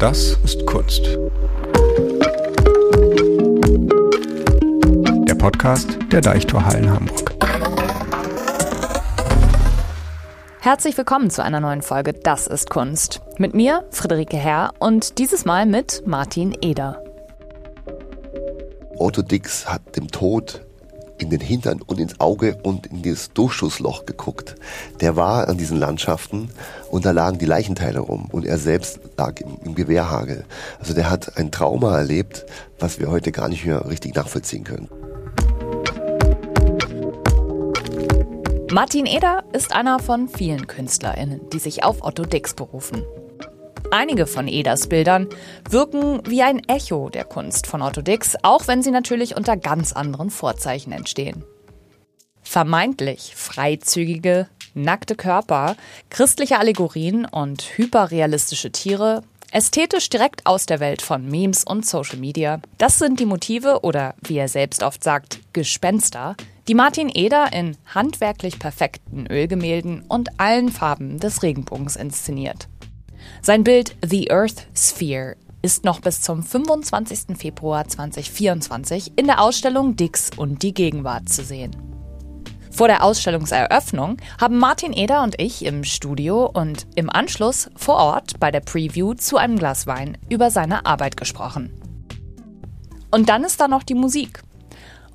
Das ist Kunst. Der Podcast der Deichtorhallen Hamburg. Herzlich willkommen zu einer neuen Folge Das ist Kunst. Mit mir, Friederike Herr, und dieses Mal mit Martin Eder. Otto Dix hat dem Tod in den Hintern und ins Auge und in das Durchschussloch geguckt. Der war an diesen Landschaften und da lagen die Leichenteile rum und er selbst lag im, im Gewehrhagel. Also der hat ein Trauma erlebt, was wir heute gar nicht mehr richtig nachvollziehen können. Martin Eder ist einer von vielen KünstlerInnen, die sich auf Otto Dix berufen. Einige von Eders Bildern wirken wie ein Echo der Kunst von Otto Dix, auch wenn sie natürlich unter ganz anderen Vorzeichen entstehen. Vermeintlich freizügige, nackte Körper, christliche Allegorien und hyperrealistische Tiere, ästhetisch direkt aus der Welt von Memes und Social Media, das sind die Motive oder, wie er selbst oft sagt, Gespenster, die Martin Eder in handwerklich perfekten Ölgemälden und allen Farben des Regenbogens inszeniert. Sein Bild The Earth Sphere ist noch bis zum 25. Februar 2024 in der Ausstellung Dix und die Gegenwart zu sehen. Vor der Ausstellungseröffnung haben Martin Eder und ich im Studio und im Anschluss vor Ort bei der Preview zu einem Glas Wein über seine Arbeit gesprochen. Und dann ist da noch die Musik.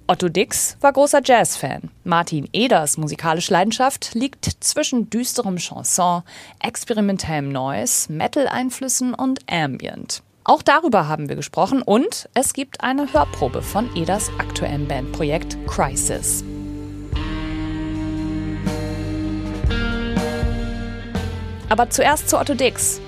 Otto Dix war großer Jazzfan. Martin Eders musikalische Leidenschaft liegt zwischen düsterem Chanson, experimentellem Noise, Metal-Einflüssen und Ambient. Auch darüber haben wir gesprochen und es gibt eine Hörprobe von Eders aktuellem Bandprojekt Crisis. Aber zuerst zu Otto Dix.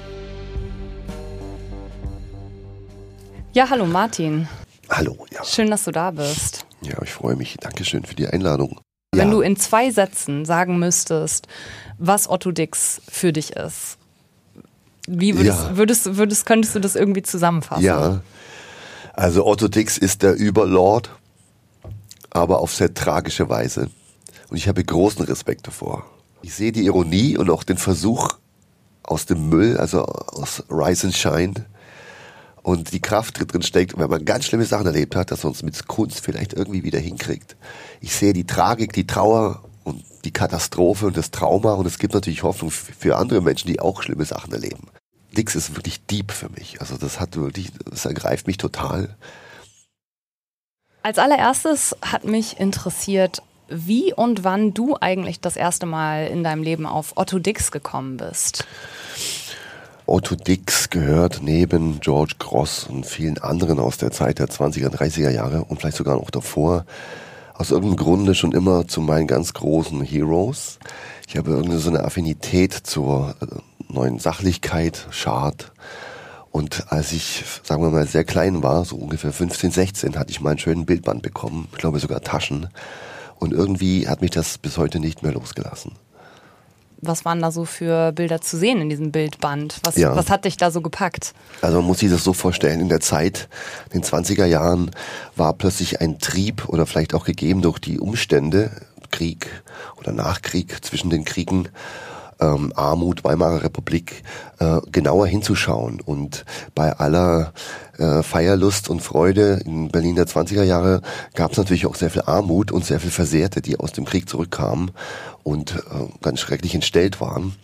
Ja, hallo Martin. Hallo, ja. Schön, dass du da bist. Ja, ich freue mich. Dankeschön für die Einladung. Wenn ja. du in zwei Sätzen sagen müsstest, was Otto Dix für dich ist, wie würdest, Ja. würdest, würdest, könntest du das irgendwie zusammenfassen? Ja, also Otto Dix ist der Überlord, aber auf sehr tragische Weise. Und ich habe großen Respekt davor. Ich sehe die Ironie und auch den Versuch aus dem Müll, also aus Rise and Shine, und die Kraft drin steckt, wenn man ganz schlimme Sachen erlebt hat, dass man es mit Kunst vielleicht irgendwie wieder hinkriegt. Ich sehe die Tragik, die Trauer und die Katastrophe und das Trauma und es gibt natürlich Hoffnung für andere Menschen, die auch schlimme Sachen erleben. Dix ist wirklich deep für mich. Also das hat wirklich, das ergreift mich total. Als allererstes hat mich interessiert, wie und wann du eigentlich das erste Mal in deinem Leben auf Otto Dix gekommen bist. Otto Dix gehört neben George Gross und vielen anderen aus der Zeit der 20er, 30er Jahre und vielleicht sogar noch davor aus irgendeinem Grunde schon immer zu meinen ganz großen Heroes. Ich habe irgendwie so eine Affinität zur äh, neuen Sachlichkeit, Schad. Und als ich, sagen wir mal, sehr klein war, so ungefähr 15, 16, hatte ich mal einen schönen Bildband bekommen, ich glaube sogar Taschen. Und irgendwie hat mich das bis heute nicht mehr losgelassen. Was waren da so für Bilder zu sehen in diesem Bildband? Was, Ja. was hat dich da so gepackt? Also man muss sich das so vorstellen, in der Zeit, in den 20er Jahren, war plötzlich ein Trieb oder vielleicht auch gegeben durch die Umstände, Krieg oder Nachkrieg zwischen den Kriegen, ähm, Armut, Weimarer Republik, äh, genauer hinzuschauen. Und bei aller äh, Feierlust und Freude in Berlin der 20er Jahre gab es natürlich auch sehr viel Armut und sehr viel Versehrte, die aus dem Krieg zurückkamen und äh, ganz schrecklich entstellt waren.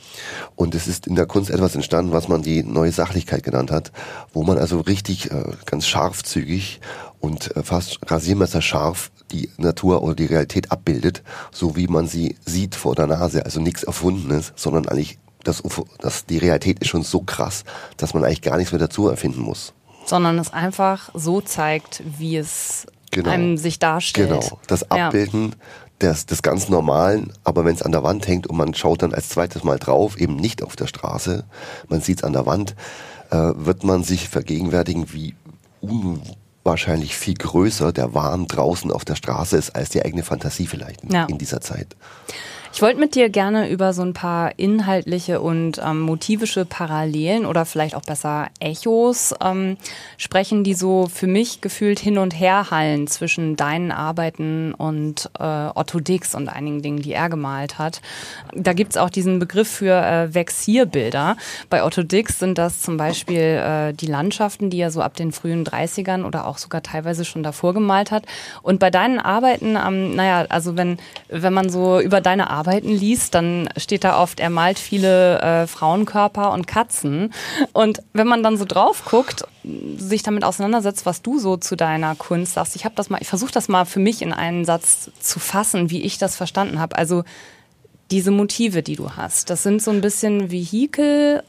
Und es ist in der Kunst etwas entstanden, was man die neue Sachlichkeit genannt hat, wo man also richtig äh, ganz scharfzügig und äh, fast rasiermesserscharf die Natur oder die Realität abbildet, so wie man sie sieht vor der Nase. Also nichts Erfundenes, sondern eigentlich das, das, die Realität ist schon so krass, dass man eigentlich gar nichts mehr dazu erfinden muss. Sondern es einfach so zeigt, wie es Genau. einem sich darstellt. Genau, das Ja. Abbilden des, des ganz Normalen, aber wenn es an der Wand hängt und man schaut dann als zweites Mal drauf, eben nicht auf der Straße, man sieht es an der Wand, äh, wird man sich vergegenwärtigen, wie unwahrscheinlich viel größer der Wahn draußen auf der Straße ist, als die eigene Fantasie vielleicht in, Ja. in dieser Zeit. Ich wollte mit dir gerne über so ein paar inhaltliche und ähm, motivische Parallelen oder vielleicht auch besser Echos ähm, sprechen, die so für mich gefühlt hin und her hallen zwischen deinen Arbeiten und äh, Otto Dix und einigen Dingen, die er gemalt hat. Da gibt's auch diesen Begriff für äh, Vexierbilder. Bei Otto Dix sind das zum Beispiel äh, die Landschaften, die er so ab den frühen 30ern oder auch sogar teilweise schon davor gemalt hat. Und bei deinen Arbeiten, ähm, naja, also wenn, wenn man so über deine Arbeiten liest, dann steht da oft, er malt viele äh, Frauenkörper und Katzen. Und wenn man dann so drauf guckt, sich damit auseinandersetzt, was du so zu deiner Kunst sagst, ich habe das mal, ich versuche das mal für mich in einen Satz zu fassen, wie ich das verstanden habe. Also diese Motive, die du hast, das sind so ein bisschen Vehikel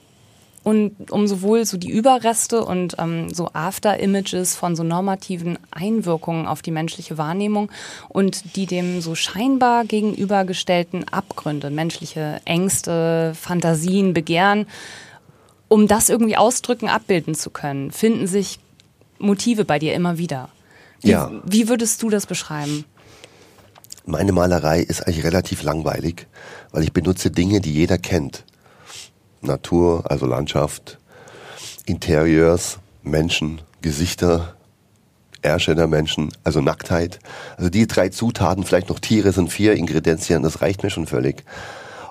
und um sowohl so die Überreste und ähm, so After-Images von so normativen Einwirkungen auf die menschliche Wahrnehmung und die dem so scheinbar gegenübergestellten Abgründe, menschliche Ängste, Fantasien, Begehren, um das irgendwie ausdrücken, abbilden zu können, finden sich Motive bei dir immer wieder. Wie, Ja. wie würdest du das beschreiben? Meine Malerei ist eigentlich relativ langweilig, weil ich benutze Dinge, die jeder kennt. Natur, also Landschaft, Interieurs, Menschen, Gesichter, Ärsche der Menschen, also Nacktheit. Also die drei Zutaten, vielleicht noch Tiere sind vier Ingredienzien, das reicht mir schon völlig.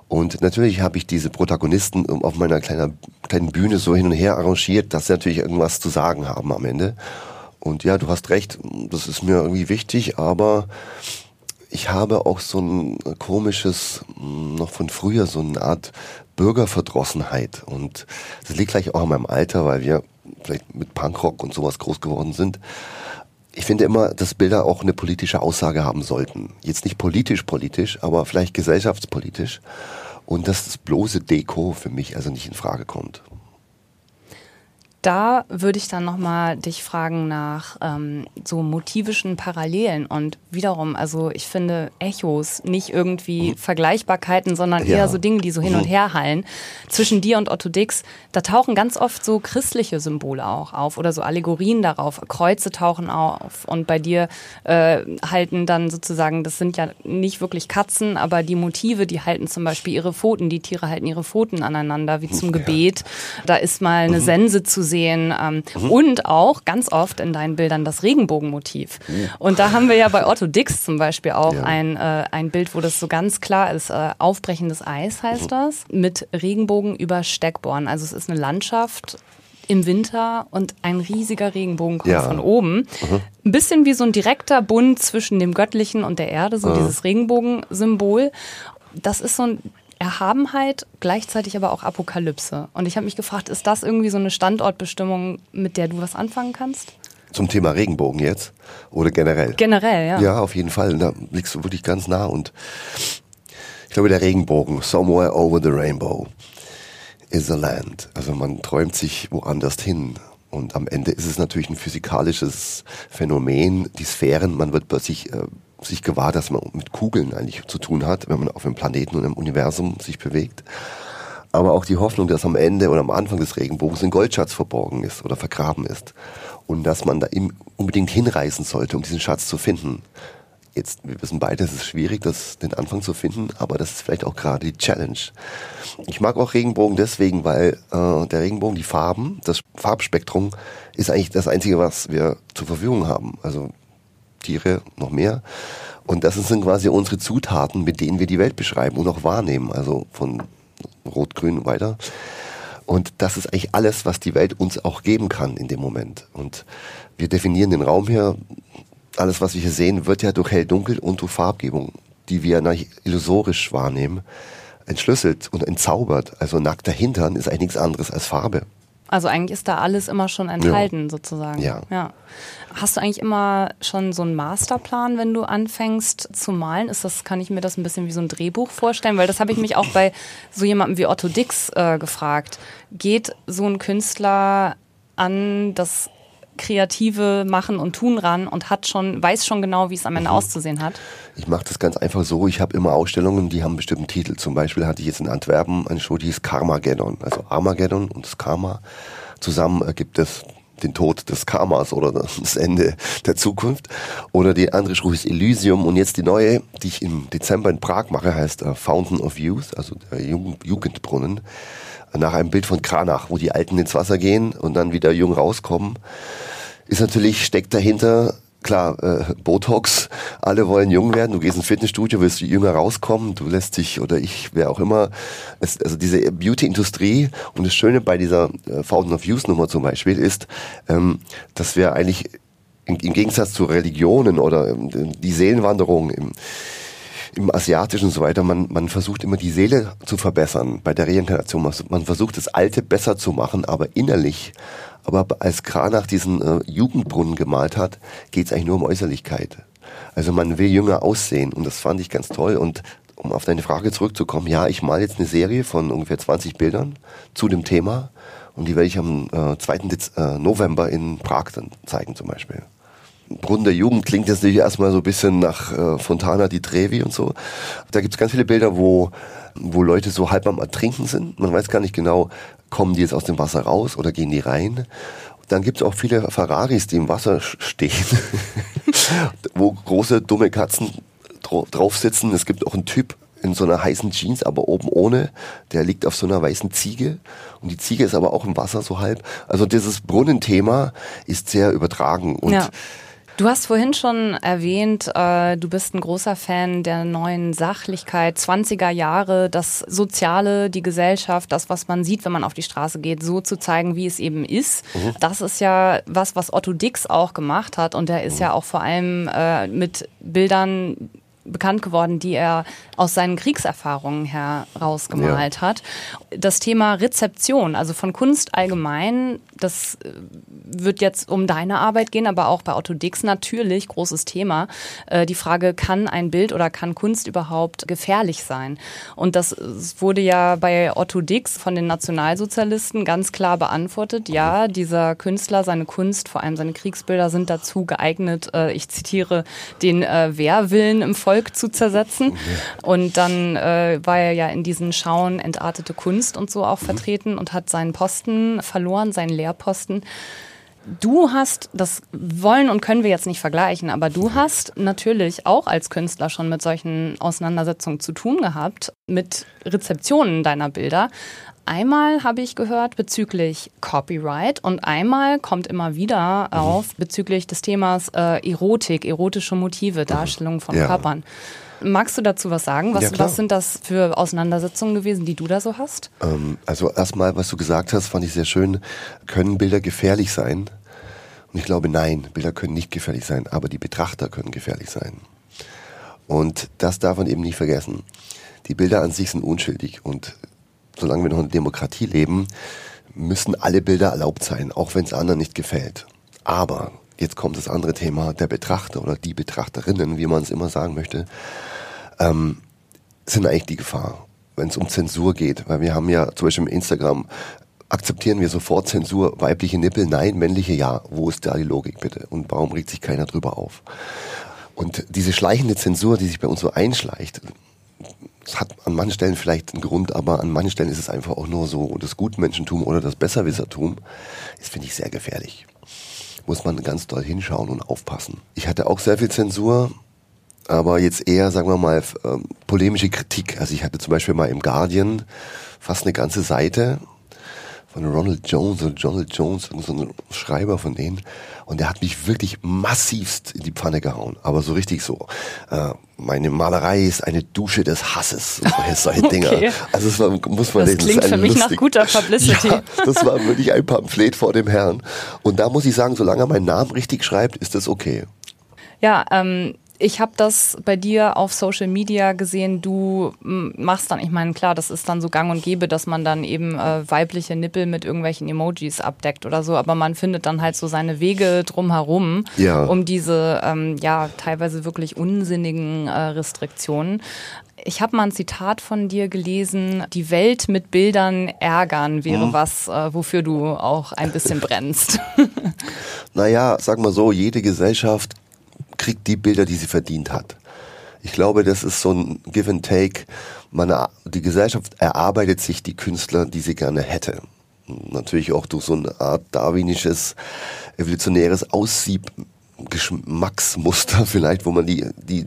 Und natürlich habe ich diese Protagonisten auf meiner kleinen, kleinen Bühne so hin und her arrangiert, dass sie natürlich irgendwas zu sagen haben am Ende. Und ja, du hast recht, das ist mir irgendwie wichtig, aber ich habe auch so ein komisches, mh, noch von früher, so eine Art Bürgerverdrossenheit. Und das liegt gleich auch an meinem Alter, weil wir vielleicht mit Punkrock und sowas groß geworden sind. Ich finde immer, dass Bilder auch eine politische Aussage haben sollten. Jetzt nicht politisch politisch, aber vielleicht gesellschaftspolitisch. Und dass das bloße Deko für mich also nicht in Frage kommt. Da würde ich dann nochmal dich fragen nach ähm, so motivischen Parallelen und wiederum, also ich finde Echos nicht irgendwie Vergleichbarkeiten, sondern Mhm. Ja. eher so Dinge, die so hin und Mhm. her hallen. Zwischen dir und Otto Dix, da tauchen ganz oft so christliche Symbole auch auf oder so Allegorien darauf. Kreuze tauchen auf und bei dir äh, halten dann sozusagen, das sind ja nicht wirklich Katzen, aber die Motive, die halten zum Beispiel ihre Pfoten, die Tiere halten ihre Pfoten aneinander, wie zum Ja. Gebet. Da ist mal eine Sense zu sehen ähm, und auch ganz oft in deinen Bildern das Regenbogenmotiv. Und da haben wir ja bei Otto Dix zum Beispiel auch Ja. ein, äh, ein Bild, wo das so ganz klar ist. Äh, aufbrechendes Eis heißt das, mit Regenbogen über Steckborn. Also es ist eine Landschaft im Winter und ein riesiger Regenbogen kommt Ja. von oben. Ein bisschen wie so ein direkter Bund zwischen dem Göttlichen und der Erde, so dieses Regenbogensymbol. Das ist so ein Erhabenheit, gleichzeitig aber auch Apokalypse. Und ich habe mich gefragt, ist das irgendwie so eine Standortbestimmung, mit der du was anfangen kannst? Zum Thema Regenbogen jetzt oder generell? Generell, ja. Ja, auf jeden Fall. Da liegst du wirklich ganz nah und ich glaube, der Regenbogen, somewhere over the rainbow, is a land. Also man träumt sich woanders hin. Und am Ende ist es natürlich ein physikalisches Phänomen, die Sphären. Man wird plötzlich äh, sich gewahr, dass man mit Kugeln eigentlich zu tun hat, wenn man auf einem Planeten und im Universum sich bewegt. Aber auch die Hoffnung, dass am Ende oder am Anfang des Regenbogens ein Goldschatz verborgen ist oder vergraben ist. Und dass man da unbedingt hinreisen sollte, um diesen Schatz zu finden. Jetzt, wir wissen beide, es ist schwierig, das, den Anfang zu finden, aber das ist vielleicht auch gerade die Challenge. Ich mag auch Regenbogen deswegen, weil äh, der Regenbogen, die Farben, das Farbspektrum ist eigentlich das Einzige, was wir zur Verfügung haben. Also Tiere noch mehr. Und das sind quasi unsere Zutaten, mit denen wir die Welt beschreiben und auch wahrnehmen. Also von Rot, Grün weiter. Und das ist eigentlich alles, was die Welt uns auch geben kann in dem Moment. Und wir definieren den Raum hier. Alles, was wir hier sehen, wird ja durch Hell-Dunkel und durch Farbgebung, die wir illusorisch wahrnehmen, entschlüsselt und entzaubert. Also nackter Hintern ist eigentlich nichts anderes als Farbe. Also eigentlich ist da alles immer schon enthalten, sozusagen. Ja. ja. Hast du eigentlich immer schon so einen Masterplan, wenn du anfängst zu malen? Ist das, kann ich mir das ein bisschen wie so ein Drehbuch vorstellen? Weil das habe ich mich auch bei so jemandem wie Otto Dix äh, gefragt. Geht so ein Künstler an das kreative Machen und Tun ran und hat schon, weiß schon genau, wie es am Ende auszusehen hat? Ich mache das ganz einfach so. Ich habe immer Ausstellungen, die haben einen bestimmten Titel. Zum Beispiel hatte ich jetzt in Antwerpen eine Show, die hieß Karmageddon. Also Armageddon und das Karma. Zusammen ergibt es den Tod des Karmas oder das Ende der Zukunft. Oder die andere Spruch ist Elysium. Und jetzt die neue, die ich im Dezember in Prag mache, heißt uh, Fountain of Youth, also der Jugendbrunnen. Nach einem Bild von Kranach, wo die Alten ins Wasser gehen und dann wieder jung rauskommen. Ist natürlich, steckt dahinter klar, äh, Botox, alle wollen jung werden, du gehst ins Fitnessstudio, willst du jünger rauskommen, du lässt dich, oder ich, wer auch immer, es, also diese Beauty-Industrie und das Schöne bei dieser äh, Fountain of Youth Nummer zum Beispiel ist, ähm, dass wir eigentlich im, im Gegensatz zu Religionen oder ähm, die Seelenwanderung im, im Asiatischen und so weiter, man, man versucht immer die Seele zu verbessern bei der Reinkarnation. Man versucht das Alte besser zu machen, aber innerlich aber als Kranach diesen äh, Jugendbrunnen gemalt hat, geht es eigentlich nur um Äußerlichkeit. Also man will jünger aussehen und das fand ich ganz toll. Und um auf deine Frage zurückzukommen, ja, ich male jetzt eine Serie von ungefähr 20 Bildern zu dem Thema und die werde ich am äh, 2. Dez äh, November in Prag dann zeigen zum Beispiel. Brunnen der Jugend klingt jetzt natürlich erstmal so ein bisschen nach äh, Fontana di Trevi und so. Da gibt es ganz viele Bilder, wo, wo Leute so halb am Ertrinken sind. Man weiß gar nicht genau, kommen die jetzt aus dem Wasser raus oder gehen die rein? Dann gibt es auch viele Ferraris, die im Wasser stehen, wo große dumme Katzen drauf sitzen. Es gibt auch einen Typ in so einer heißen Jeans, aber oben ohne. Der liegt auf so einer weißen Ziege und die Ziege ist aber auch im Wasser so halb. Also dieses Brunnenthema ist sehr übertragen und ja. Du hast vorhin schon erwähnt, äh, du bist ein großer Fan der neuen Sachlichkeit, 20er Jahre, das Soziale, die Gesellschaft, das, was man sieht, wenn man auf die Straße geht, so zu zeigen, wie es eben ist. Mhm. Das ist ja was, was Otto Dix auch gemacht hat und der ist mhm. ja auch vor allem äh, mit Bildern bekannt geworden, die er aus seinen Kriegserfahrungen herausgemalt ja. hat. Das Thema Rezeption, also von Kunst allgemein, das äh, wird jetzt um deine Arbeit gehen, aber auch bei Otto Dix natürlich großes Thema. Äh, die Frage, kann ein Bild oder kann Kunst überhaupt gefährlich sein? Und das wurde ja bei Otto Dix von den Nationalsozialisten ganz klar beantwortet. Ja, dieser Künstler, seine Kunst, vor allem seine Kriegsbilder sind dazu geeignet, äh, ich zitiere, den Wehrwillen im Volk zu zersetzen. Und dann war er ja in diesen Schauen entartete Kunst und so auch mhm. vertreten und hat seinen Posten verloren, seinen Lehrposten. Du hast, das wollen und können wir jetzt nicht vergleichen, aber du hast natürlich auch als Künstler schon mit solchen Auseinandersetzungen zu tun gehabt, mit Rezeptionen deiner Bilder. Einmal habe ich gehört bezüglich Copyright und einmal kommt immer wieder auf bezüglich des Themas äh, Erotik, erotische Motive, Darstellung von ja. Körpern. Magst du dazu was sagen? Was, ja, was sind das für Auseinandersetzungen gewesen, die du da so hast? Ähm, also erstmal, was du gesagt hast, fand ich sehr schön. Können Bilder gefährlich sein? Und ich glaube, nein, Bilder können nicht gefährlich sein, aber die Betrachter können gefährlich sein. Und das darf man eben nicht vergessen. Die Bilder an sich sind unschuldig und solange wir noch in der Demokratie leben, müssen alle Bilder erlaubt sein, auch wenn es anderen nicht gefällt. Aber jetzt kommt das andere Thema, der Betrachter oder die Betrachterinnen, wie man es immer sagen möchte, ähm, sind eigentlich die Gefahr, wenn es um Zensur geht. Weil wir haben ja zum Beispiel im Instagram, akzeptieren wir sofort Zensur, weibliche Nippel, nein, männliche ja. Wo ist da die Logik bitte? Und warum regt sich keiner drüber auf? Und diese schleichende Zensur, die sich bei uns so einschleicht, es hat an manchen Stellen vielleicht einen Grund, aber an manchen Stellen ist es einfach auch nur so das Gutmenschentum oder das Besserwissertum. Das finde ich sehr gefährlich. Muss man ganz doll hinschauen und aufpassen. Ich hatte auch sehr viel Zensur, aber jetzt eher, sagen wir mal, ähm, polemische Kritik. Also ich hatte zum Beispiel mal im Guardian fast eine ganze Seite von Ronald Jones oder Donald Jones, so ein Schreiber von denen. Und der hat mich wirklich massivst in die Pfanne gehauen. Aber so richtig so. Äh, meine Malerei ist eine Dusche des Hasses. Solche okay. Dinger. Also das war, muss man das lesen. Klingt das für mich lustig. nach guter Publicity. Ja, das war wirklich ein Pamphlet vor dem Herrn. Und da muss ich sagen, solange er meinen Namen richtig schreibt, ist das okay. Ja, ähm, ich habe das bei dir auf Social Media gesehen. Du machst dann, ich meine, klar, das ist dann so gang und gäbe, dass man dann eben äh, weibliche Nippel mit irgendwelchen Emojis abdeckt oder so, aber man findet dann halt so seine Wege drumherum, ja. um diese ähm, ja teilweise wirklich unsinnigen äh, Restriktionen. Ich habe mal ein Zitat von dir gelesen, die Welt mit Bildern ärgern wäre mhm. was, äh, wofür du auch ein bisschen brennst. naja, sag mal so, jede Gesellschaft kriegt die Bilder, die sie verdient hat. Ich glaube, das ist so ein Give and Take. Man, die Gesellschaft erarbeitet sich die Künstler, die sie gerne hätte. natürlich auch durch so eine Art darwinisches, evolutionäres Aussieb Geschmacksmuster vielleicht, wo man die, die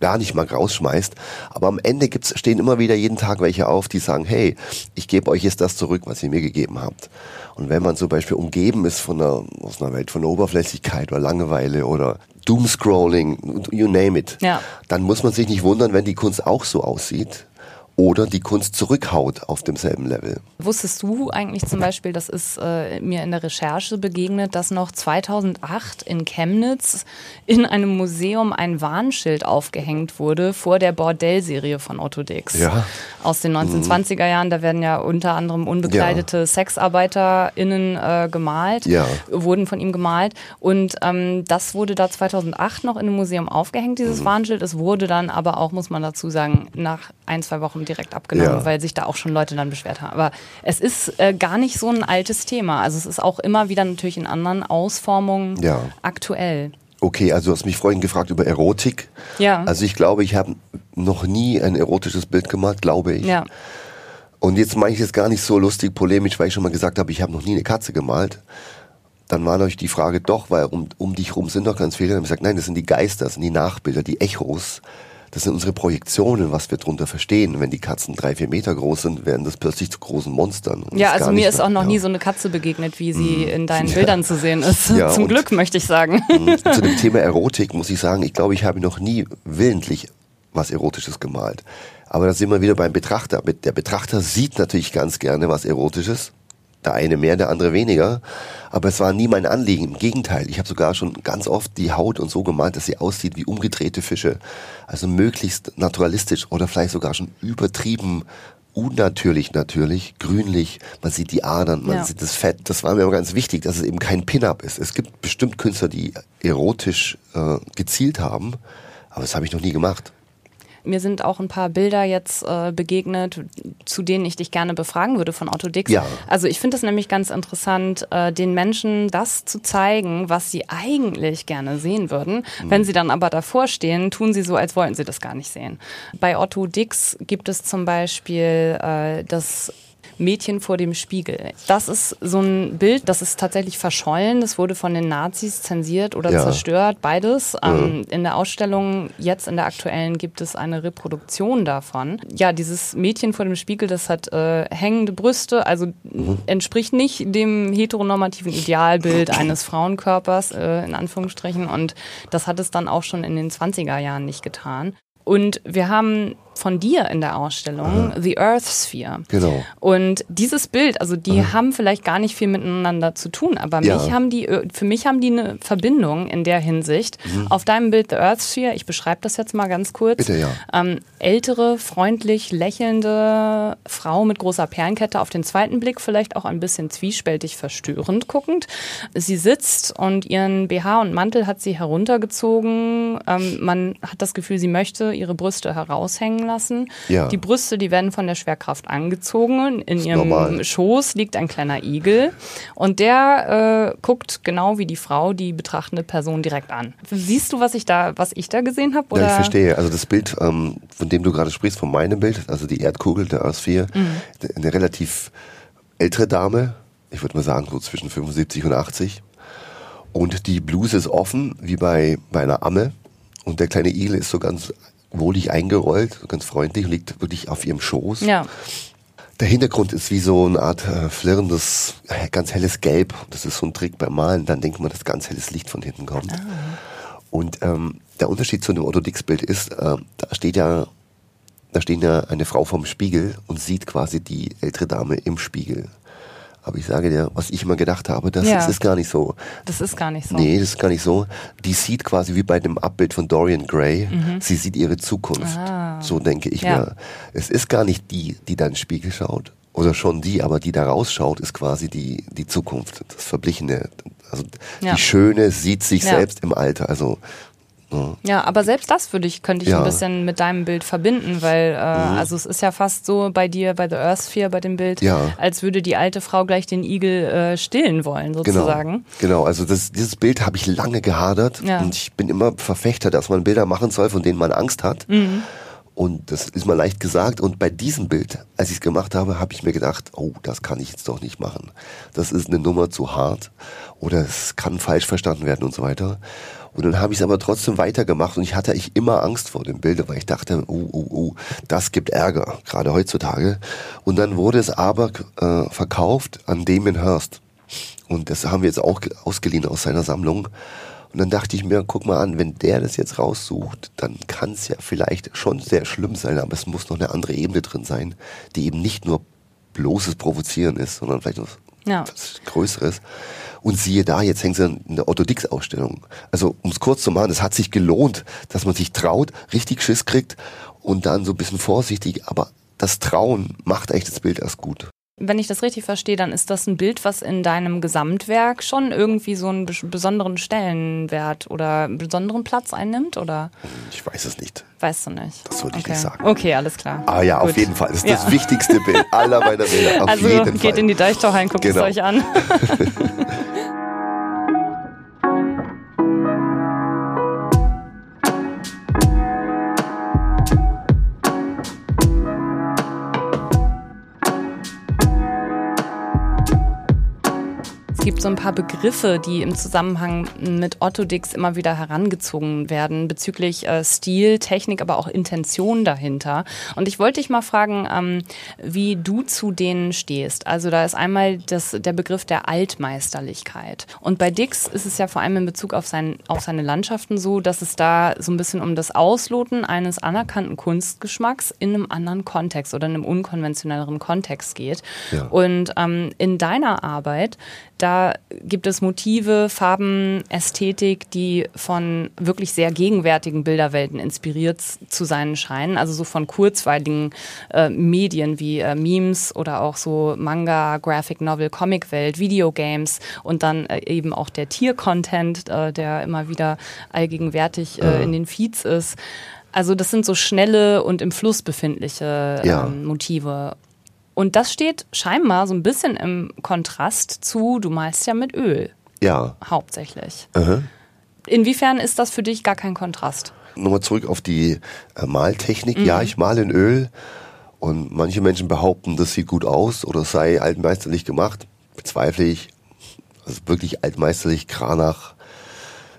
gar nicht mal rausschmeißt. Aber am Ende gibt's, stehen immer wieder jeden Tag welche auf, die sagen, hey, ich gebe euch jetzt das zurück, was ihr mir gegeben habt. Und wenn man zum Beispiel umgeben ist von einer, aus einer Welt von Oberflächlichkeit oder Langeweile oder Doomscrolling, you name it, ja. dann muss man sich nicht wundern, wenn die Kunst auch so aussieht oder die Kunst zurückhaut auf demselben Level. Wusstest du eigentlich zum Beispiel, das ist äh, mir in der Recherche begegnet, dass noch 2008 in Chemnitz in einem Museum ein Warnschild aufgehängt wurde vor der Bordellserie von Otto Dix. Ja. Aus den 1920er Jahren, da werden ja unter anderem unbekleidete Ja. SexarbeiterInnen äh, gemalt, Ja. wurden von ihm gemalt. Und ähm, das wurde da 2008 noch in einem Museum aufgehängt, Mhm. dieses Warnschild. Es wurde dann aber auch, muss man dazu sagen, nach ein, zwei Wochen direkt abgenommen, Ja. weil sich da auch schon Leute dann beschwert haben. Aber es ist äh, gar nicht so ein altes Thema. Also es ist auch immer wieder natürlich in anderen Ausformungen Ja. aktuell. Okay, also du hast mich vorhin gefragt über Erotik. Ja. Also ich glaube, ich habe noch nie ein erotisches Bild gemalt, glaube ich. Ja. Und jetzt meine ich es gar nicht so lustig polemisch, weil ich schon mal gesagt habe, ich habe noch nie eine Katze gemalt. Dann war natürlich die Frage doch, weil um, um dich rum sind doch ganz viele. Dann habe ich gesagt, nein, das sind die Geister, das sind die Nachbilder, die Echos. Das sind unsere Projektionen, was wir darunter verstehen. Wenn die Katzen drei, vier Meter groß sind, werden das plötzlich zu großen Monstern. Ja, also mir ist auch noch ja. nie so eine Katze begegnet, wie sie in deinen Ja. Bildern zu sehen ist. Ja, Zum Glück, möchte ich sagen. Zu dem Thema Erotik muss ich sagen, ich glaube, ich habe noch nie willentlich was Erotisches gemalt. Aber da sind wir wieder beim Betrachter. Der Betrachter sieht natürlich ganz gerne was Erotisches. Der eine mehr, der andere weniger. Aber es war nie mein Anliegen. Im Gegenteil, ich habe sogar schon ganz oft die Haut und so gemalt, dass sie aussieht wie umgedrehte Fische. Also möglichst naturalistisch oder vielleicht sogar schon übertrieben unnatürlich natürlich, grünlich, man sieht die Adern, man Ja. sieht das Fett. Das war mir immer ganz wichtig, dass es eben kein Pin-Up ist. Es gibt bestimmt Künstler, die erotisch äh, gezielt haben, aber das habe ich noch nie gemacht. Mir sind auch ein paar Bilder jetzt äh, begegnet, zu denen ich dich gerne befragen würde von Otto Dix. Ja. Also ich finde es nämlich ganz interessant, äh, den Menschen das zu zeigen, was sie eigentlich gerne sehen würden. Mhm. Wenn sie dann aber davor stehen, tun sie so, als wollten sie das gar nicht sehen. Bei Otto Dix gibt es zum Beispiel äh, das Mädchen vor dem Spiegel. Das ist so ein Bild, das ist tatsächlich verschollen. Das wurde von den Nazis zensiert oder Ja. zerstört, beides. Ähm, in der Ausstellung, jetzt in der aktuellen, gibt es eine Reproduktion davon. Ja, dieses Mädchen vor dem Spiegel, das hat äh, hängende Brüste, also entspricht nicht dem heteronormativen Idealbild eines Frauenkörpers, äh, in Anführungsstrichen. Und das hat es dann auch schon in den 20er Jahren nicht getan. Und wir haben von dir in der Ausstellung The Earth Sphere. Genau. Und dieses Bild, also die haben vielleicht gar nicht viel miteinander zu tun, aber Ja. mich haben die, für mich haben die eine Verbindung in der Hinsicht. Auf deinem Bild The Earth Sphere, ich beschreibe das jetzt mal ganz kurz. Bitte, ja. Ähm, ältere, freundlich lächelnde Frau mit großer Perlenkette auf den zweiten Blick, vielleicht auch ein bisschen zwiespältig verstörend guckend. Sie sitzt und ihren BH und Mantel hat sie heruntergezogen. Ähm, man hat das Gefühl, sie möchte ihre Brüste heraushängen lassen. Ja. Die Brüste, die werden von der Schwerkraft angezogen. In ihrem normal. Schoß liegt ein kleiner Igel und der äh, guckt genau wie die Frau die betrachtende Person direkt an. Siehst du, was ich da, was ich da gesehen habe? Ja, ich verstehe. Also das Bild, ähm, von dem du gerade sprichst, von meinem Bild, also die Erdkugel, der Earth Sphere, eine relativ ältere Dame, ich würde mal sagen so zwischen 75 und 80. Und die Bluse ist offen, wie bei, bei einer Amme. Und der kleine Igel ist so ganz wohlig eingerollt, ganz freundlich, und liegt wirklich auf ihrem Schoß. Ja, Der Hintergrund ist wie so eine Art äh, flirrendes, ganz helles Gelb. Das ist so ein Trick beim Malen. Dann denkt man, dass ganz helles Licht von hinten kommt. Und ähm, der Unterschied zu dem Otto Dix Bild ist, äh, da steht ja, da steht ja eine Frau vorm Spiegel und sieht quasi die ältere Dame im Spiegel. Aber ich sage dir, was ich immer gedacht habe, das, Ja. das ist gar nicht so. das ist gar nicht so. Nee, das ist gar nicht so. Die sieht quasi wie bei dem Abbild von Dorian Gray, sie sieht ihre Zukunft. Mhm. Ah. So denke ich Ja. mir. Es ist gar nicht die, die da in den Spiegel schaut. Oder schon die, aber die da rausschaut, ist quasi die, die Zukunft, das Verblichene. Also Ja. die Schöne sieht sich selbst im Alter. Also Ja, aber selbst das würde ich, könnte ich Ja. Mhm. ein bisschen mit deinem Bild verbinden, weil äh, also es ist ja fast so bei dir, bei The Earth Sphere, bei dem Bild, Ja. als würde die alte Frau gleich den Igel äh, stillen wollen, Genau, sozusagen. genau. Also das, dieses Bild habe ich lange gehadert Ja. und ich bin immer Verfechter, dass man Bilder machen soll, von denen man Angst hat. Mhm. Und das ist mal leicht gesagt. Und bei diesem Bild, als ich es gemacht habe, habe ich mir gedacht, oh, das kann ich jetzt doch nicht machen. Das ist eine Nummer zu hart oder es kann falsch verstanden werden und so weiter. Und dann habe ich es aber trotzdem weitergemacht und ich hatte ich immer Angst vor dem Bild, weil ich dachte, oh, oh, oh, das gibt Ärger, gerade heutzutage. Und dann wurde es aber äh, verkauft an Damien Hirst. Und das haben wir jetzt auch ausgeliehen aus seiner Sammlung. Und dann dachte ich mir, guck mal an, wenn der das jetzt raussucht, dann kann es ja vielleicht schon sehr schlimm sein, aber es muss noch eine andere Ebene drin sein, die eben nicht nur bloßes Provozieren ist, sondern vielleicht noch ja. was Größeres. Und siehe da, jetzt hängen sie in der Otto Dix Ausstellung. Also, um es kurz zu machen, es hat sich gelohnt, dass man sich traut, richtig Schiss kriegt und dann so ein bisschen vorsichtig, aber das Trauen macht eigentlich das Bild erst gut. Wenn ich das richtig verstehe, dann ist das ein Bild, was in deinem Gesamtwerk schon irgendwie so einen besonderen Stellenwert oder besonderen Platz einnimmt, oder? Ich weiß es nicht. Weißt du nicht? Das okay. ich nicht sagen. Okay, alles klar. Ah ja, Gut. auf jeden Fall. Das ist ja. das wichtigste Bild aller meiner Bilder. Auf also jeden geht Fall. in die Deichtorhallen, guckt genau. es euch an. gibt so ein paar Begriffe, die im Zusammenhang mit Otto Dix immer wieder herangezogen werden bezüglich äh, Stil, Technik, aber auch Intention dahinter. Und ich wollte dich mal fragen, ähm, wie du zu denen stehst. Also da ist einmal das, der Begriff der Altmeisterlichkeit. Und bei Dix ist es ja vor allem in Bezug auf, sein, auf seine Landschaften so, dass es da so ein bisschen um das Ausloten eines anerkannten Kunstgeschmacks in einem anderen Kontext oder in einem unkonventionelleren Kontext geht. Ja. Und ähm, in deiner Arbeit, da gibt es Motive, Farben, Ästhetik, die von wirklich sehr gegenwärtigen Bilderwelten inspiriert zu sein scheinen. Also so von kurzweiligen äh, Medien wie äh, Memes oder auch so Manga, Graphic Novel, Comicwelt, Videogames und dann äh, eben auch der Tier-Content, äh, der immer wieder allgegenwärtig äh, in den Feeds ist. Also das sind so schnelle und im Fluss befindliche ja. ähm, Motive. Und das steht scheinbar so ein bisschen im Kontrast zu, du malst ja mit Öl. Ja. Hauptsächlich. Aha. Inwiefern ist das für dich gar kein Kontrast? Nochmal zurück auf die äh, Maltechnik. Mhm. Ja, ich male in Öl. Und manche Menschen behaupten, das sieht gut aus oder sei altmeisterlich gemacht. Bezweifle ich. Also wirklich altmeisterlich. Kranach,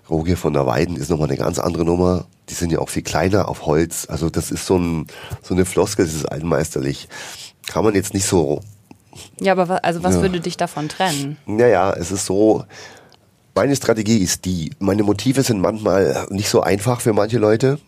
Rogier von der Weiden ist nochmal eine ganz andere Nummer. Die sind ja auch viel kleiner auf Holz. Also das ist so, ein, so eine Floskel, das ist altmeisterlich kann man jetzt nicht so. Ja, aber also was ja. würde dich davon trennen? Naja, es ist so, meine Strategie ist die, meine Motive sind manchmal nicht so einfach für manche Leute,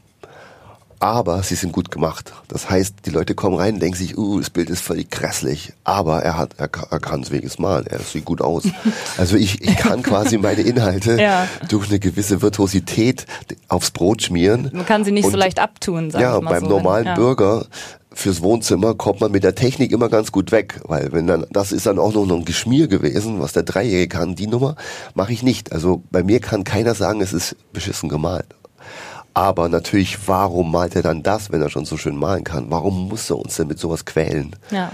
aber sie sind gut gemacht. Das heißt, die Leute kommen rein und denken sich, uh, das Bild ist völlig grässlich, aber er hat, er, er kann es wenigstens malen, er sieht gut aus. Also ich, ich kann quasi meine Inhalte ja. durch eine gewisse Virtuosität aufs Brot schmieren. Man kann sie nicht und, so leicht abtun, sag ja, ich mal beim so. normalen ja. Bürger fürs Wohnzimmer kommt man mit der Technik immer ganz gut weg, weil wenn dann das ist dann auch noch ein Geschmier gewesen, was der Dreijährige kann, die Nummer mache ich nicht. Also bei mir kann keiner sagen, es ist beschissen gemalt. Aber natürlich, warum malt er dann das, wenn er schon so schön malen kann? Warum muss er uns denn mit sowas quälen? Ja.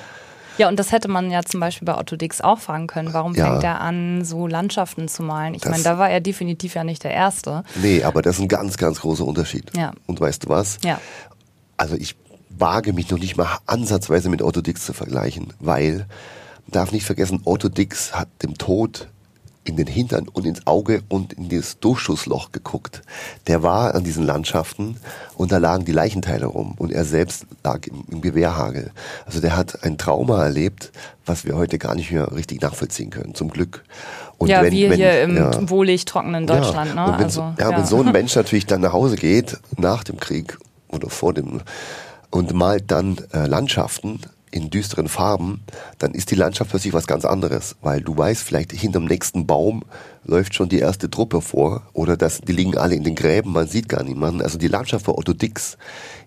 Ja, und das hätte man ja zum Beispiel bei Otto Dix auch fragen können. Warum ja. fängt er an, so Landschaften zu malen? Ich meine, da war er definitiv ja nicht der Erste. Nee, aber das ist ein ganz, ganz großer Unterschied. Ja. Und weißt du was? Ja. Also ich wage mich noch nicht mal ansatzweise mit Otto Dix zu vergleichen, weil, darf nicht vergessen, Otto Dix hat dem Tod in den Hintern und ins Auge und in das Durchschussloch geguckt. Der war an diesen Landschaften und da lagen die Leichenteile rum und er selbst lag im, im Gewehrhagel. Also der hat ein Trauma erlebt, was wir heute gar nicht mehr richtig nachvollziehen können, zum Glück. Und ja, wenn, wir wenn, hier im ja, wohlig trockenen Deutschland. Ja, ne? wenn, also, ja, ja, wenn so ein Mensch natürlich dann nach Hause geht, nach dem Krieg oder vor dem, und malt dann äh, Landschaften in düsteren Farben, dann ist die Landschaft plötzlich was ganz anderes, weil du weißt, vielleicht hinterm nächsten Baum läuft schon die erste Truppe vor oder das, die liegen alle in den Gräben, man sieht gar niemanden. Also die Landschaft von Otto Dix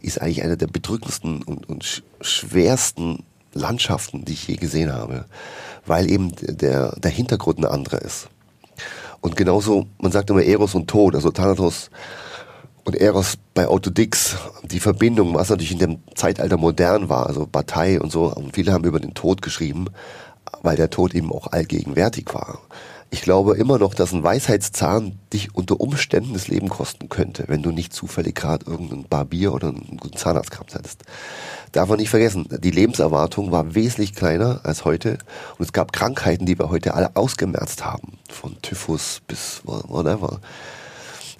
ist eigentlich eine der bedrückendsten und, und schwersten Landschaften, die ich je gesehen habe, weil eben der, der Hintergrund ein anderer ist. Und genauso, man sagt immer Eros und Tod, also Thanatos und Eros bei Otto Dix, die Verbindung, was natürlich in dem Zeitalter modern war, also Partei und so, und viele haben über den Tod geschrieben, weil der Tod eben auch allgegenwärtig war. ich glaube immer noch, dass ein Weisheitszahn dich unter Umständen das Leben kosten könnte, wenn du nicht zufällig gerade irgendein Barbier oder einen guten Zahnarzt gehabt hättest. Darf man nicht vergessen, die Lebenserwartung war wesentlich kleiner als heute und es gab Krankheiten, die wir heute alle ausgemerzt haben. Von Typhus bis whatever.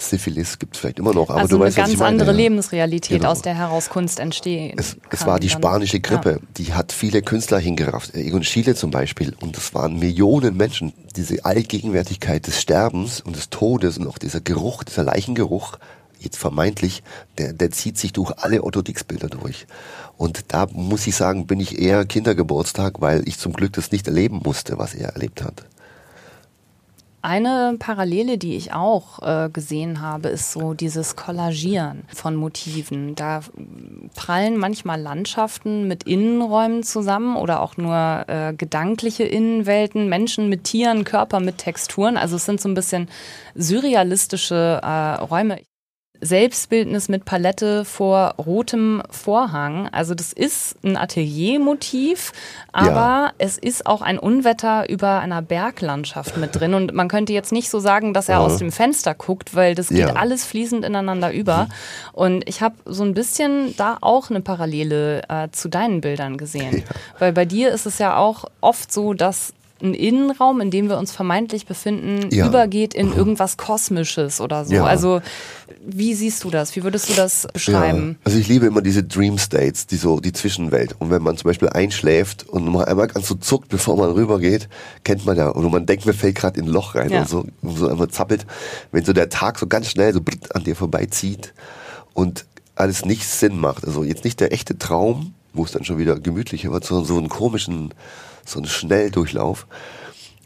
Syphilis gibt es vielleicht immer noch. Aber also du eine weißt, was ganz ich meine, andere ja. Lebensrealität, Genau. aus der heraus Kunst entstehen Es, es war die dann. spanische Grippe, Ja. die hat viele Künstler hingerafft. Egon Schiele zum Beispiel. Und es waren Millionen Menschen. Diese Allgegenwärtigkeit des Sterbens und des Todes und auch dieser Geruch, dieser Leichengeruch, jetzt vermeintlich, der, der zieht sich durch alle Otto-Dix-Bilder durch. Und da muss ich sagen, bin ich eher Kindergeburtstag, weil ich zum Glück das nicht erleben musste, was er erlebt hat. Eine Parallele, die ich auch äh, gesehen habe, ist so dieses Kollagieren von Motiven. Da prallen manchmal Landschaften mit Innenräumen zusammen oder auch nur äh, gedankliche Innenwelten, Menschen mit Tieren, Körper mit Texturen. Also es sind so ein bisschen surrealistische äh, Räume. Selbstbildnis mit Palette vor rotem Vorhang. Also das ist ein Ateliermotiv, aber Ja. es ist auch ein Unwetter über einer Berglandschaft mit drin. Und man könnte jetzt nicht so sagen, dass er Ja. aus dem Fenster guckt, weil das geht Ja. alles fließend ineinander über. Und ich habe so ein bisschen da auch eine Parallele äh, zu deinen Bildern gesehen. Weil bei dir ist es ja auch oft so, dass ein Innenraum, in dem wir uns vermeintlich befinden, Ja. übergeht in irgendwas Kosmisches oder so. Ja. Also wie siehst du das? Wie würdest du das beschreiben? Ja, also ich liebe immer diese Dream States, die so die Zwischenwelt. Und wenn man zum Beispiel einschläft und noch einmal ganz so zuckt, bevor man rübergeht, kennt man ja. Oder man denkt, man fällt gerade in ein Loch rein und so, und so einmal zappelt. Wenn so der Tag so ganz schnell so an dir vorbeizieht und alles nicht Sinn macht. Also jetzt nicht der echte Traum, wo es dann schon wieder gemütlicher wird, sondern so einen komischen, so einen Schnelldurchlauf,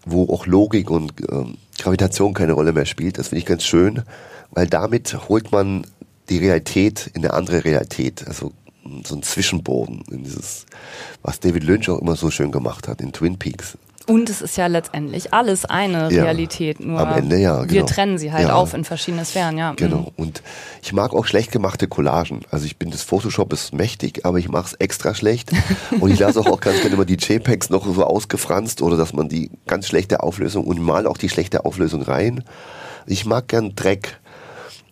wo auch Logik und ähm, Gravitation keine Rolle mehr spielt. Das finde ich ganz schön, weil damit holt man die Realität in eine andere Realität. Also so ein Zwischenboden in dieses, was David Lynch auch immer so schön gemacht hat in Twin Peaks. Und es ist ja letztendlich alles eine Ja. Realität, nur Am Ende, ja, wir genau. trennen sie halt Ja. auf in verschiedene Sphären, ja. Genau. Mhm. Und ich mag auch schlecht gemachte Collagen. Also ich bin das Photoshop ist mächtig, aber ich mache es extra schlecht. Und ich lasse auch, auch ganz gerne immer die JPEGs noch so ausgefranst oder dass man die ganz schlechte Auflösung und mal auch die schlechte Auflösung rein. Ich mag gern Dreck.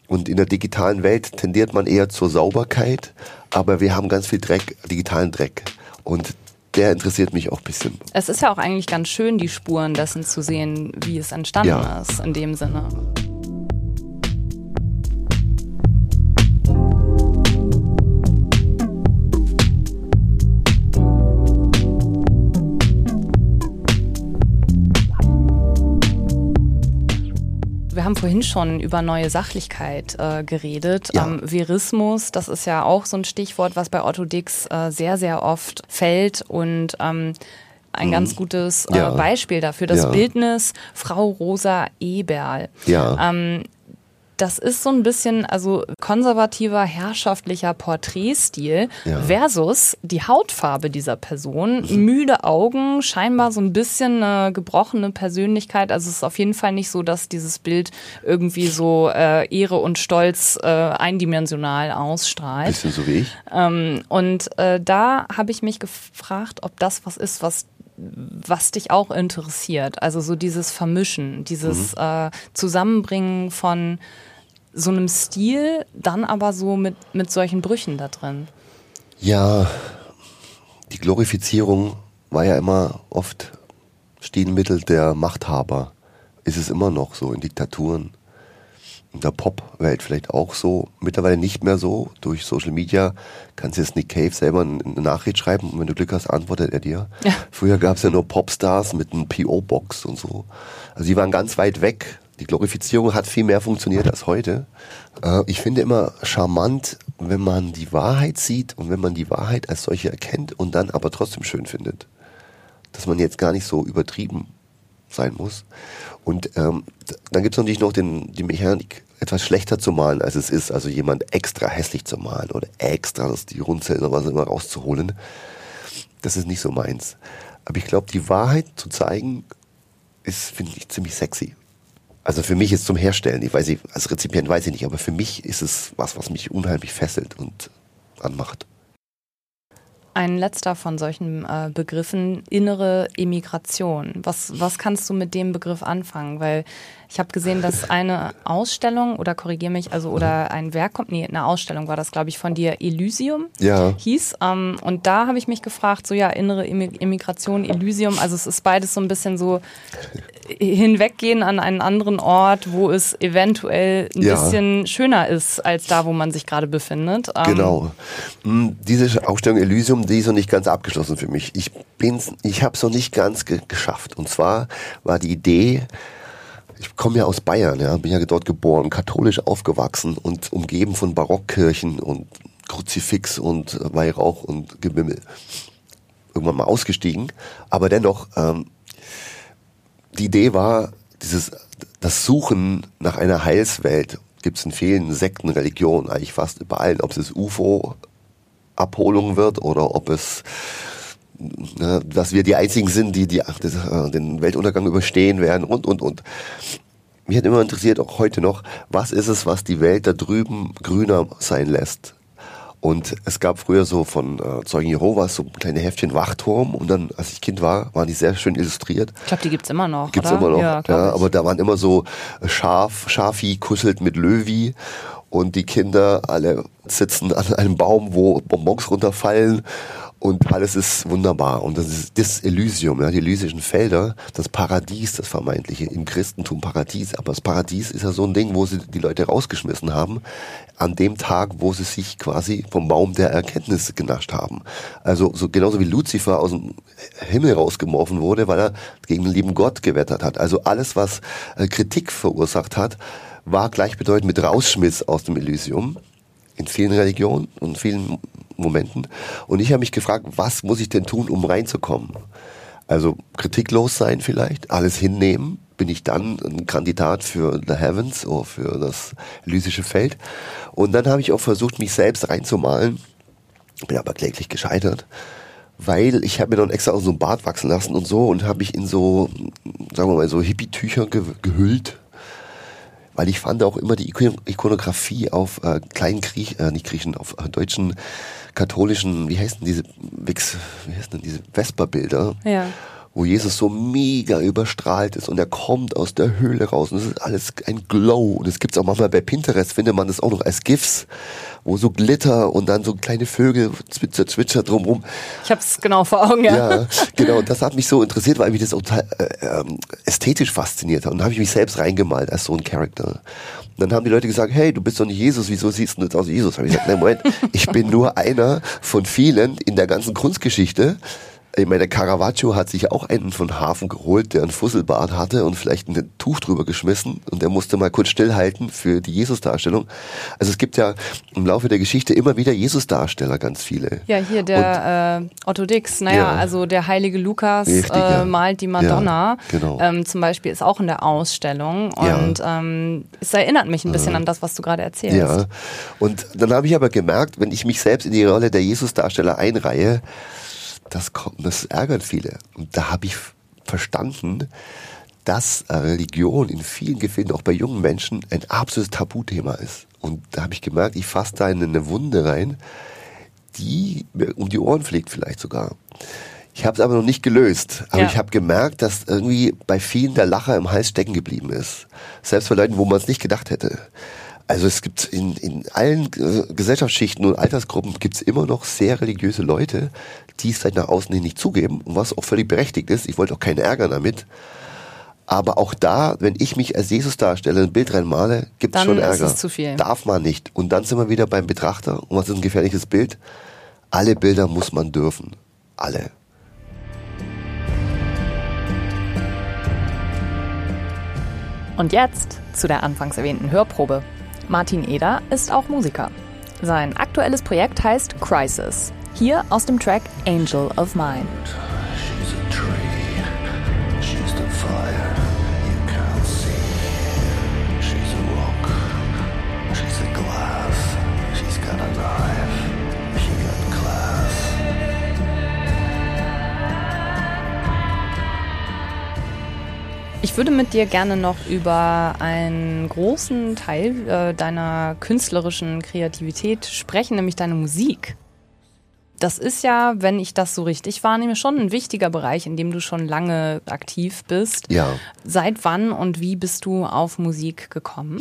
Und in der digitalen Welt tendiert man eher zur Sauberkeit, aber wir haben ganz viel Dreck, digitalen Dreck. Und der interessiert mich auch ein bisschen. Es ist ja auch eigentlich ganz schön, die Spuren dessen zu sehen, wie es entstanden Ja. ist, in dem Sinne. Wir haben vorhin schon über neue Sachlichkeit äh, geredet. Ja. Ähm, Verismus, das ist ja auch so ein Stichwort, was bei Otto Dix äh, sehr, sehr oft fällt und ähm, ein ganz gutes äh, Mhm. Ja. Beispiel dafür, das Ja. Bildnis Frau Rosa Eberl. Ja. Ähm, das ist so ein bisschen also konservativer, herrschaftlicher Porträtstil Ja. versus die Hautfarbe dieser Person. Müde Augen, scheinbar so ein bisschen eine gebrochene Persönlichkeit. Also es ist auf jeden Fall nicht so, dass dieses Bild irgendwie so äh, Ehre und Stolz äh, eindimensional ausstrahlt. Bisschen so wie ich. Ähm, und äh, da habe ich mich gefragt, ob das was ist, was was dich auch interessiert. Also so dieses Vermischen, dieses äh, Zusammenbringen von so einem Stil, dann aber so mit, mit solchen Brüchen da drin. Ja, die Glorifizierung war ja immer oft Stilmittel der Machthaber. Ist es immer noch so in Diktaturen. In der Pop-Welt vielleicht auch so. Mittlerweile nicht mehr so. Durch Social Media kannst du jetzt Nick Cave selber eine Nachricht schreiben und wenn du Glück hast, antwortet er dir. Ja. Früher gab es ja nur Popstars mit einem PO-Box und so. Also die waren ganz weit weg. Die Glorifizierung hat viel mehr funktioniert als heute. Äh, ich finde immer charmant, wenn man die Wahrheit sieht und wenn man die Wahrheit als solche erkennt und dann aber trotzdem schön findet. Dass man jetzt gar nicht so übertrieben sein muss. Und ähm, dann gibt es natürlich noch den, die Mechanik, etwas schlechter zu malen, als es ist. Also jemand extra hässlich zu malen oder extra das, die Rundzellen oder was immer rauszuholen. Das ist nicht so meins. Aber ich glaube, die Wahrheit zu zeigen, ist, finde ich, ziemlich sexy. Also für mich ist zum Herstellen, ich weiß nicht, als Rezipient weiß ich nicht, aber für mich ist es was, was mich unheimlich fesselt und anmacht. Ein letzter von solchen äh, Begriffen, innere Emigration. Was, was kannst du mit dem Begriff anfangen? Weil ich habe gesehen, dass eine Ausstellung, oder korrigier mich, also oder ein Werk kommt, nee, eine Ausstellung war das, glaube ich, von dir, Elysium Ja. hieß. Ähm, und da habe ich mich gefragt, so ja, innere Emigration, Elysium, also es ist beides so ein bisschen so hinweggehen an einen anderen Ort, wo es eventuell ein Ja. bisschen schöner ist, als da, wo man sich gerade befindet. Ähm, Genau. Hm, Diese Ausstellung Elysium, die ist noch nicht ganz abgeschlossen für mich. Ich bin's, ich habe es noch nicht ganz ge geschafft. Und zwar war die Idee, ich komme ja aus Bayern, ja, bin ja dort geboren, katholisch aufgewachsen und umgeben von Barockkirchen und Kruzifix und Weihrauch und Gebimmel. Irgendwann mal ausgestiegen, aber dennoch ähm, die Idee war, dieses, das Suchen nach einer Heilswelt gibt es in vielen Sekten, Religionen, eigentlich fast überall, ob es UFO-Abholung wird oder ob es, ne, dass wir die einzigen sind, die, die das, äh, den Weltuntergang überstehen werden und, und, und. Mich hat immer interessiert, auch heute noch, was ist es, was die Welt da drüben grüner sein lässt? Und es gab früher so von äh, Zeugen Jehovas so kleine Heftchen Wachturm und dann, als ich Kind war, waren die sehr schön illustriert. Ich glaube, die gibt's immer noch. Gibt's oder? immer noch. Ja, Ja, aber da waren immer so Schaf, Schafi kusselt mit Löwi und die Kinder alle sitzen an einem Baum, wo Bonbons runterfallen und alles ist wunderbar. Und das ist das Elysium, ja, die elysischen Felder, das Paradies, das vermeintliche, im Christentum Paradies. Aber das Paradies ist ja so ein Ding, wo sie die Leute rausgeschmissen haben, an dem Tag, wo sie sich quasi vom Baum der Erkenntnis genascht haben. Also so genauso wie Luzifer aus dem Himmel rausgeworfen wurde, weil er gegen den lieben Gott gewettert hat. Also alles, was äh, Kritik verursacht hat, war gleichbedeutend mit Rausschmiss aus dem Elysium in vielen Religionen und vielen Momenten. Und ich habe mich gefragt, was muss ich denn tun, um reinzukommen? Also kritiklos sein vielleicht, alles hinnehmen. Bin ich dann ein Kandidat für The Heavens oder für das elysische Feld? Und dann habe ich auch versucht, mich selbst reinzumalen. Bin aber kläglich gescheitert, weil ich habe mir dann extra auch so ein Bart wachsen lassen und so und habe mich in so, sagen wir mal, so Hippie-Tücher ge gehüllt weil ich fand auch immer die Ikon- Ikonografie auf äh, kleinen Griech, äh, nicht Griechen, auf äh, deutschen katholischen, wie heißen diese Wix, wie heißen denn diese Vesperbilder, Ja. Wo Jesus so mega überstrahlt ist und er kommt aus der Höhle raus und es ist alles ein Glow und es gibt's auch manchmal bei Pinterest findet man das auch noch als GIFs, wo so Glitter und dann so kleine Vögel zwitscher zwitscher drumrum. Ich habe es genau vor Augen, ja. Ja, genau. Und das hat mich so interessiert, weil mich das auch total, äh, ähm, ästhetisch fasziniert hat. Und da habe ich mich selbst reingemalt als so ein Charakter. Und dann haben die Leute gesagt, hey, du bist doch nicht Jesus, wieso siehst du jetzt aus Jesus? Habe ich gesagt, nein, Moment, ich bin nur einer von vielen in der ganzen Kunstgeschichte. Ich meine, Caravaggio hat sich auch einen von Hafen geholt, der einen Fusselbart hatte und vielleicht ein Tuch drüber geschmissen und der musste mal kurz stillhalten für die Jesus-Darstellung. Also es gibt ja im Laufe der Geschichte immer wieder Jesus-Darsteller, ganz viele. Ja, hier der äh, Otto Dix, naja, Ja. also der heilige Lukas Richtig, äh, ja. malt die Madonna. Ja, genau. ähm, zum Beispiel ist auch in der Ausstellung. Und ähm, es erinnert mich ein bisschen an das, was du gerade erzählst. Ja, und dann habe ich aber gemerkt, wenn ich mich selbst in die Rolle der Jesus-Darsteller einreihe, das, kommt, das ärgert viele. Und da habe ich verstanden, dass äh, Religion in vielen Gefilden, auch bei jungen Menschen, ein absolutes Tabuthema ist. Und da habe ich gemerkt, ich fasse da in eine Wunde rein, die mir um die Ohren fliegt vielleicht sogar. Ich habe es aber noch nicht gelöst. Aber Ja. ich habe gemerkt, dass irgendwie bei vielen der Lacher im Hals stecken geblieben ist. Selbst bei Leuten, wo man es nicht gedacht hätte. Also es gibt in, in allen äh, Gesellschaftsschichten und Altersgruppen gibt es immer noch sehr religiöse Leute, die es vielleicht nach außen hin nicht zugeben, und was auch völlig berechtigt ist. Ich wollte auch keinen ärgern damit. Aber auch da, wenn ich mich als Jesus darstelle, ein Bild reinmale, gibt es schon ist Ärger. es zu viel. Darf man nicht. Und dann sind wir wieder beim Betrachter. Und was ist ein gefährliches Bild? Alle Bilder muss man dürfen. Alle. Und jetzt zu der anfangs erwähnten Hörprobe. Martin Eder ist auch Musiker. Sein aktuelles Projekt heißt Crisis. Hier aus dem Track Angel of Mine. Ich würde mit dir gerne noch über einen großen Teil äh, deiner künstlerischen Kreativität sprechen, nämlich deine Musik. Das ist ja, wenn ich das so richtig wahrnehme, schon ein wichtiger Bereich, in dem du schon lange aktiv bist. Ja. Seit wann und wie bist du auf Musik gekommen?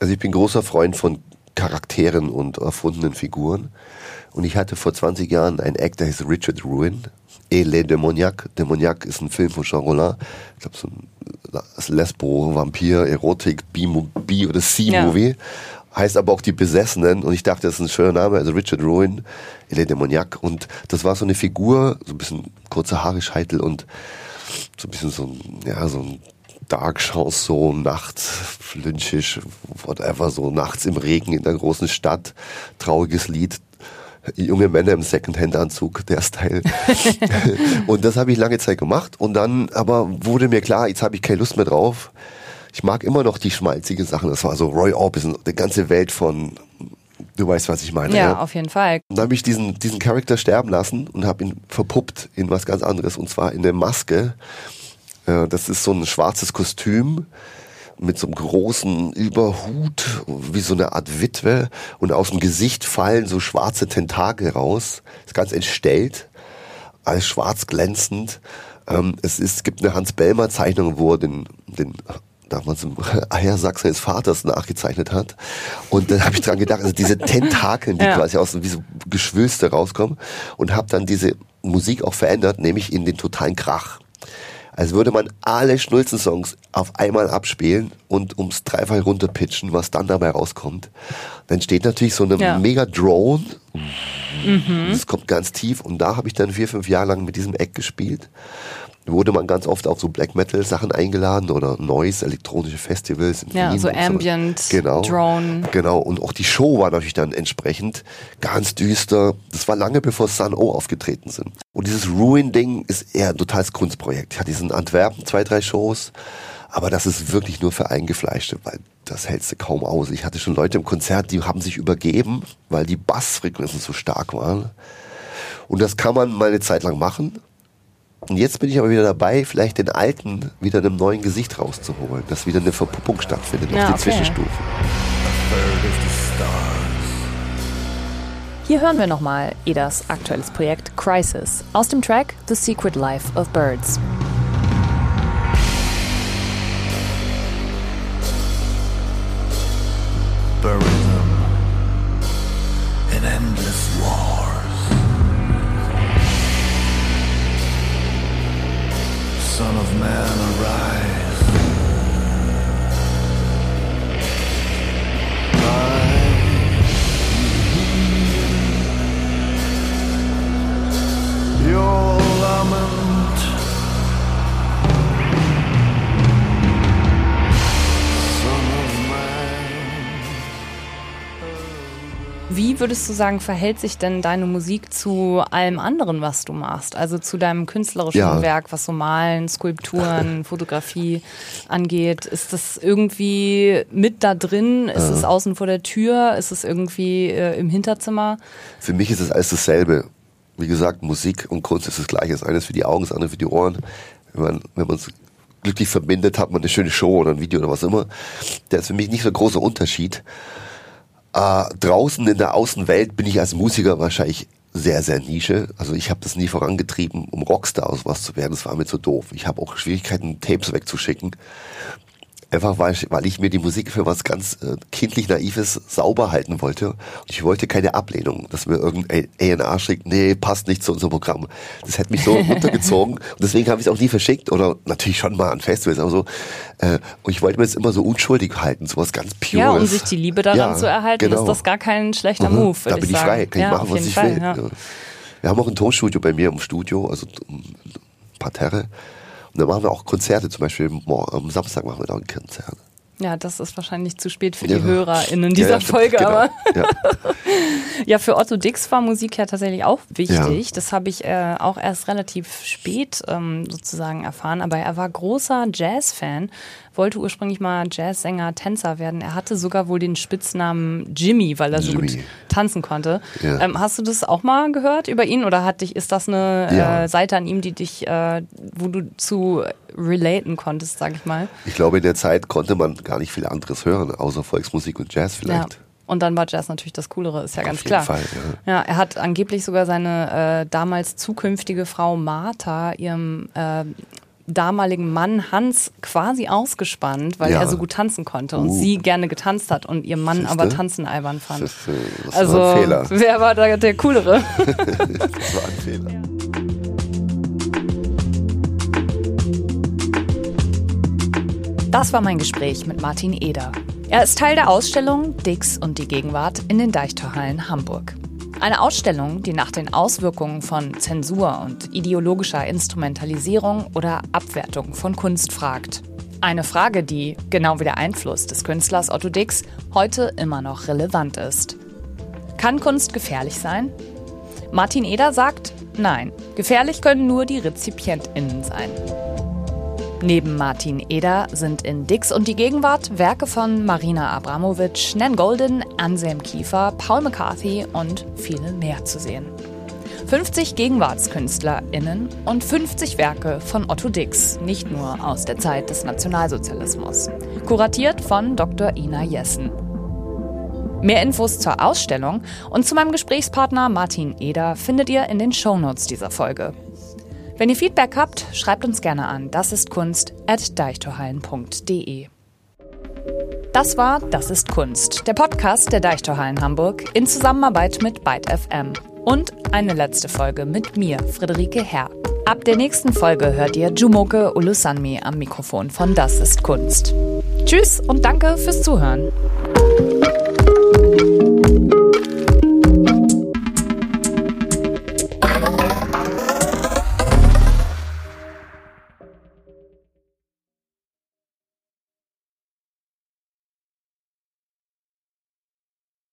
Also ich bin großer Freund von Charakteren und erfundenen Figuren. Und ich hatte vor 20 Jahren einen Act, der hieß Richard Ruin. Et les Demoniacs. Demoniac ist ein Film von Jean Rollin. Ich glaube, so ein Lesbo, Vampir, Erotik, B, B oder C-Movie. Heißt aber auch die Besessenen. Und ich dachte, das ist ein schöner Name. Also Richard Ruin, Et les Demoniacs. Und das war so eine Figur, so ein bisschen kurze Haare, Scheitel und so ein bisschen so ein, ja, so ein Dark Chanson, nachts, flünschig, whatever, so nachts im Regen in der großen Stadt, trauriges Lied, junge Männer im Secondhand-Anzug, der Style. und das habe ich lange Zeit gemacht und dann aber wurde mir klar, jetzt habe ich keine Lust mehr drauf. Ich mag immer noch die schmalzigen Sachen. Das war so Roy Orbison, die ganze Welt von Du weißt, was ich meine. Ja, Ja, auf jeden Fall. Und dann habe ich diesen, diesen Charakter sterben lassen und habe ihn verpuppt in was ganz anderes und zwar in eine Maske. Äh, Das ist so ein schwarzes Kostüm mit so einem großen Überhut, wie so eine Art Witwe und aus dem Gesicht fallen so schwarze Tentakel raus. Ist ganz entstellt, alles schwarz glänzend. Ähm, es, ist, es gibt eine Hans-Bellmer-Zeichnung, wo er den, den damals im Eiersack seines Vaters nachgezeichnet hat. Und dann habe ich dran gedacht, also diese Tentakeln, die Ja. quasi aus wie so Geschwülste rauskommen und habe dann diese Musik auch verändert, nämlich in den totalen Krach. Als würde man alle Schnulzen-Songs auf einmal abspielen und ums Dreifach runterpitchen, was dann dabei rauskommt. Dann steht natürlich so eine Ja. mega Drone. Das kommt ganz tief und da habe ich dann vier, fünf Jahre lang mit diesem Eck gespielt. Wurde man ganz oft auf so Black Metal Sachen eingeladen oder Noise, elektronische Festivals Ja, so. Ambient, genau. Drone. Genau, und auch die Show war natürlich dann entsprechend ganz düster. Das war lange bevor Sun O aufgetreten sind. Und dieses Ruin-Ding ist eher ein totales Kunstprojekt. Ich hatte diesen Antwerpen zwei, drei Shows, aber das ist wirklich nur für Eingefleischte, weil das hältst du kaum aus. Ich hatte schon Leute im Konzert, die haben sich übergeben, weil die Bassfrequenzen so stark waren. Und das kann man mal eine Zeit lang machen. Und jetzt bin ich aber wieder dabei, vielleicht den alten wieder einem neuen Gesicht rauszuholen, dass wieder eine Verpuppung stattfindet Ja, auf den okay. Zwischenstufen. Hier hören wir nochmal Edas aktuelles Projekt Crisis aus dem Track The Secret Life of Birds. them in endless wars. Son of man, arise. I Your lament Wie würdest du sagen, verhält sich denn deine Musik zu allem anderen, was du machst? Also zu deinem künstlerischen Ja. Werk, was so Malen, Skulpturen, Fotografie angeht? Ist das irgendwie mit da drin? Ist es außen vor der Tür? Ist es irgendwie äh, im Hinterzimmer? Für mich ist es alles dasselbe. Wie gesagt, Musik und Kunst ist das Gleiche. Das eine ist für die Augen, das andere für die Ohren. Wenn man wenn man es glücklich verbindet, hat man eine schöne Show oder ein Video oder was immer. Der ist für mich nicht so ein großer Unterschied. Äh, draußen in der Außenwelt bin ich als Musiker wahrscheinlich sehr, sehr Nische. Also ich habe das nie vorangetrieben, um Rockstar aus was zu werden. Das war mir zu doof. Ich habe auch Schwierigkeiten, Tapes wegzuschicken. Einfach weil ich, weil ich mir die Musik für was ganz äh, kindlich Naives sauber halten wollte. Und ich wollte keine Ablehnung, dass mir irgendein A&R schickt, nee, passt nicht zu unserem Programm. Das hätte mich so runtergezogen. Und deswegen habe ich es auch nie verschickt. Oder natürlich schon mal an Festivals, aber so. Äh, und ich wollte mir das immer so unschuldig halten, sowas ganz Pures. Ja, um sich die Liebe daran Ja, zu erhalten, genau. ist das gar kein schlechter Mhm. Move, Da bin ich ich frei, kann ja, ich machen, was ich Fall, will. Ja. Ja. Wir haben auch ein Tonstudio bei mir im Studio, also ein Parterre. Und da machen wir auch Konzerte, zum Beispiel am Samstag machen wir da ein Konzert. Ja, das ist wahrscheinlich zu spät für Ja. die HörerInnen Ja, dieser ja, stimmt, Folge, genau. aber Ja. ja, für Otto Dix war Musik ja tatsächlich auch wichtig. Ja. Das habe ich äh, auch erst relativ spät ähm, sozusagen erfahren, aber er war großer Jazz-Fan, wollte ursprünglich mal Jazzsänger, Tänzer werden. Er hatte sogar wohl den Spitznamen Jimmy, weil er so gut Jimmy. tanzen konnte. Ja. Ähm, hast du das auch mal gehört über ihn oder hat dich, ist das eine Ja. äh, Seite an ihm, die dich, äh, wo du zu relaten konntest, sag ich mal? Ich glaube, in der Zeit konnte man gar nicht viel anderes hören, außer Volksmusik und Jazz vielleicht. Ja. Und dann war Jazz natürlich das Coolere, ist ja ganz jeden klar. Fall, ja. ja, er hat angeblich sogar seine äh, damals zukünftige Frau Martha ihrem äh, damaligen Mann Hans quasi ausgespannt, weil Ja. er so gut tanzen konnte und Uh. sie gerne getanzt hat und ihr Mann Siehste? aber tanzen albern fand. Das, äh, das also, war ein Fehler. wer war da der Coolere? Das war ein Fehler. Das war mein Gespräch mit Martin Eder. Er ist Teil der Ausstellung Dix und die Gegenwart in den Deichtorhallen Hamburg. Eine Ausstellung, die nach den Auswirkungen von Zensur und ideologischer Instrumentalisierung oder Abwertung von Kunst fragt. Eine Frage, die, genau wie der Einfluss des Künstlers Otto Dix, heute immer noch relevant ist. Kann Kunst gefährlich sein? Martin Eder sagt, nein, gefährlich können nur die RezipientInnen sein. Neben Martin Eder sind in Dix und die Gegenwart Werke von Marina Abramovic, Nan Golden, Anselm Kiefer, Paul McCarthy und viele mehr zu sehen. 50 GegenwartskünstlerInnen und 50 Werke von Otto Dix, nicht nur aus der Zeit des Nationalsozialismus. Kuratiert von Dr. Ina Jessen. Mehr Infos zur Ausstellung und zu meinem Gesprächspartner Martin Eder findet ihr in den Shownotes dieser Folge. Wenn ihr Feedback habt, schreibt uns gerne an. Das ist Kunst at deichtorhallen.de. Das war Das ist Kunst, der Podcast der Deichtorhallen Hamburg in Zusammenarbeit mit Byte FM. Und eine letzte Folge mit mir, Friederike Herr. Ab der nächsten Folge hört ihr Jumoke Ulusanmi am Mikrofon von Das ist Kunst. Tschüss und danke fürs Zuhören.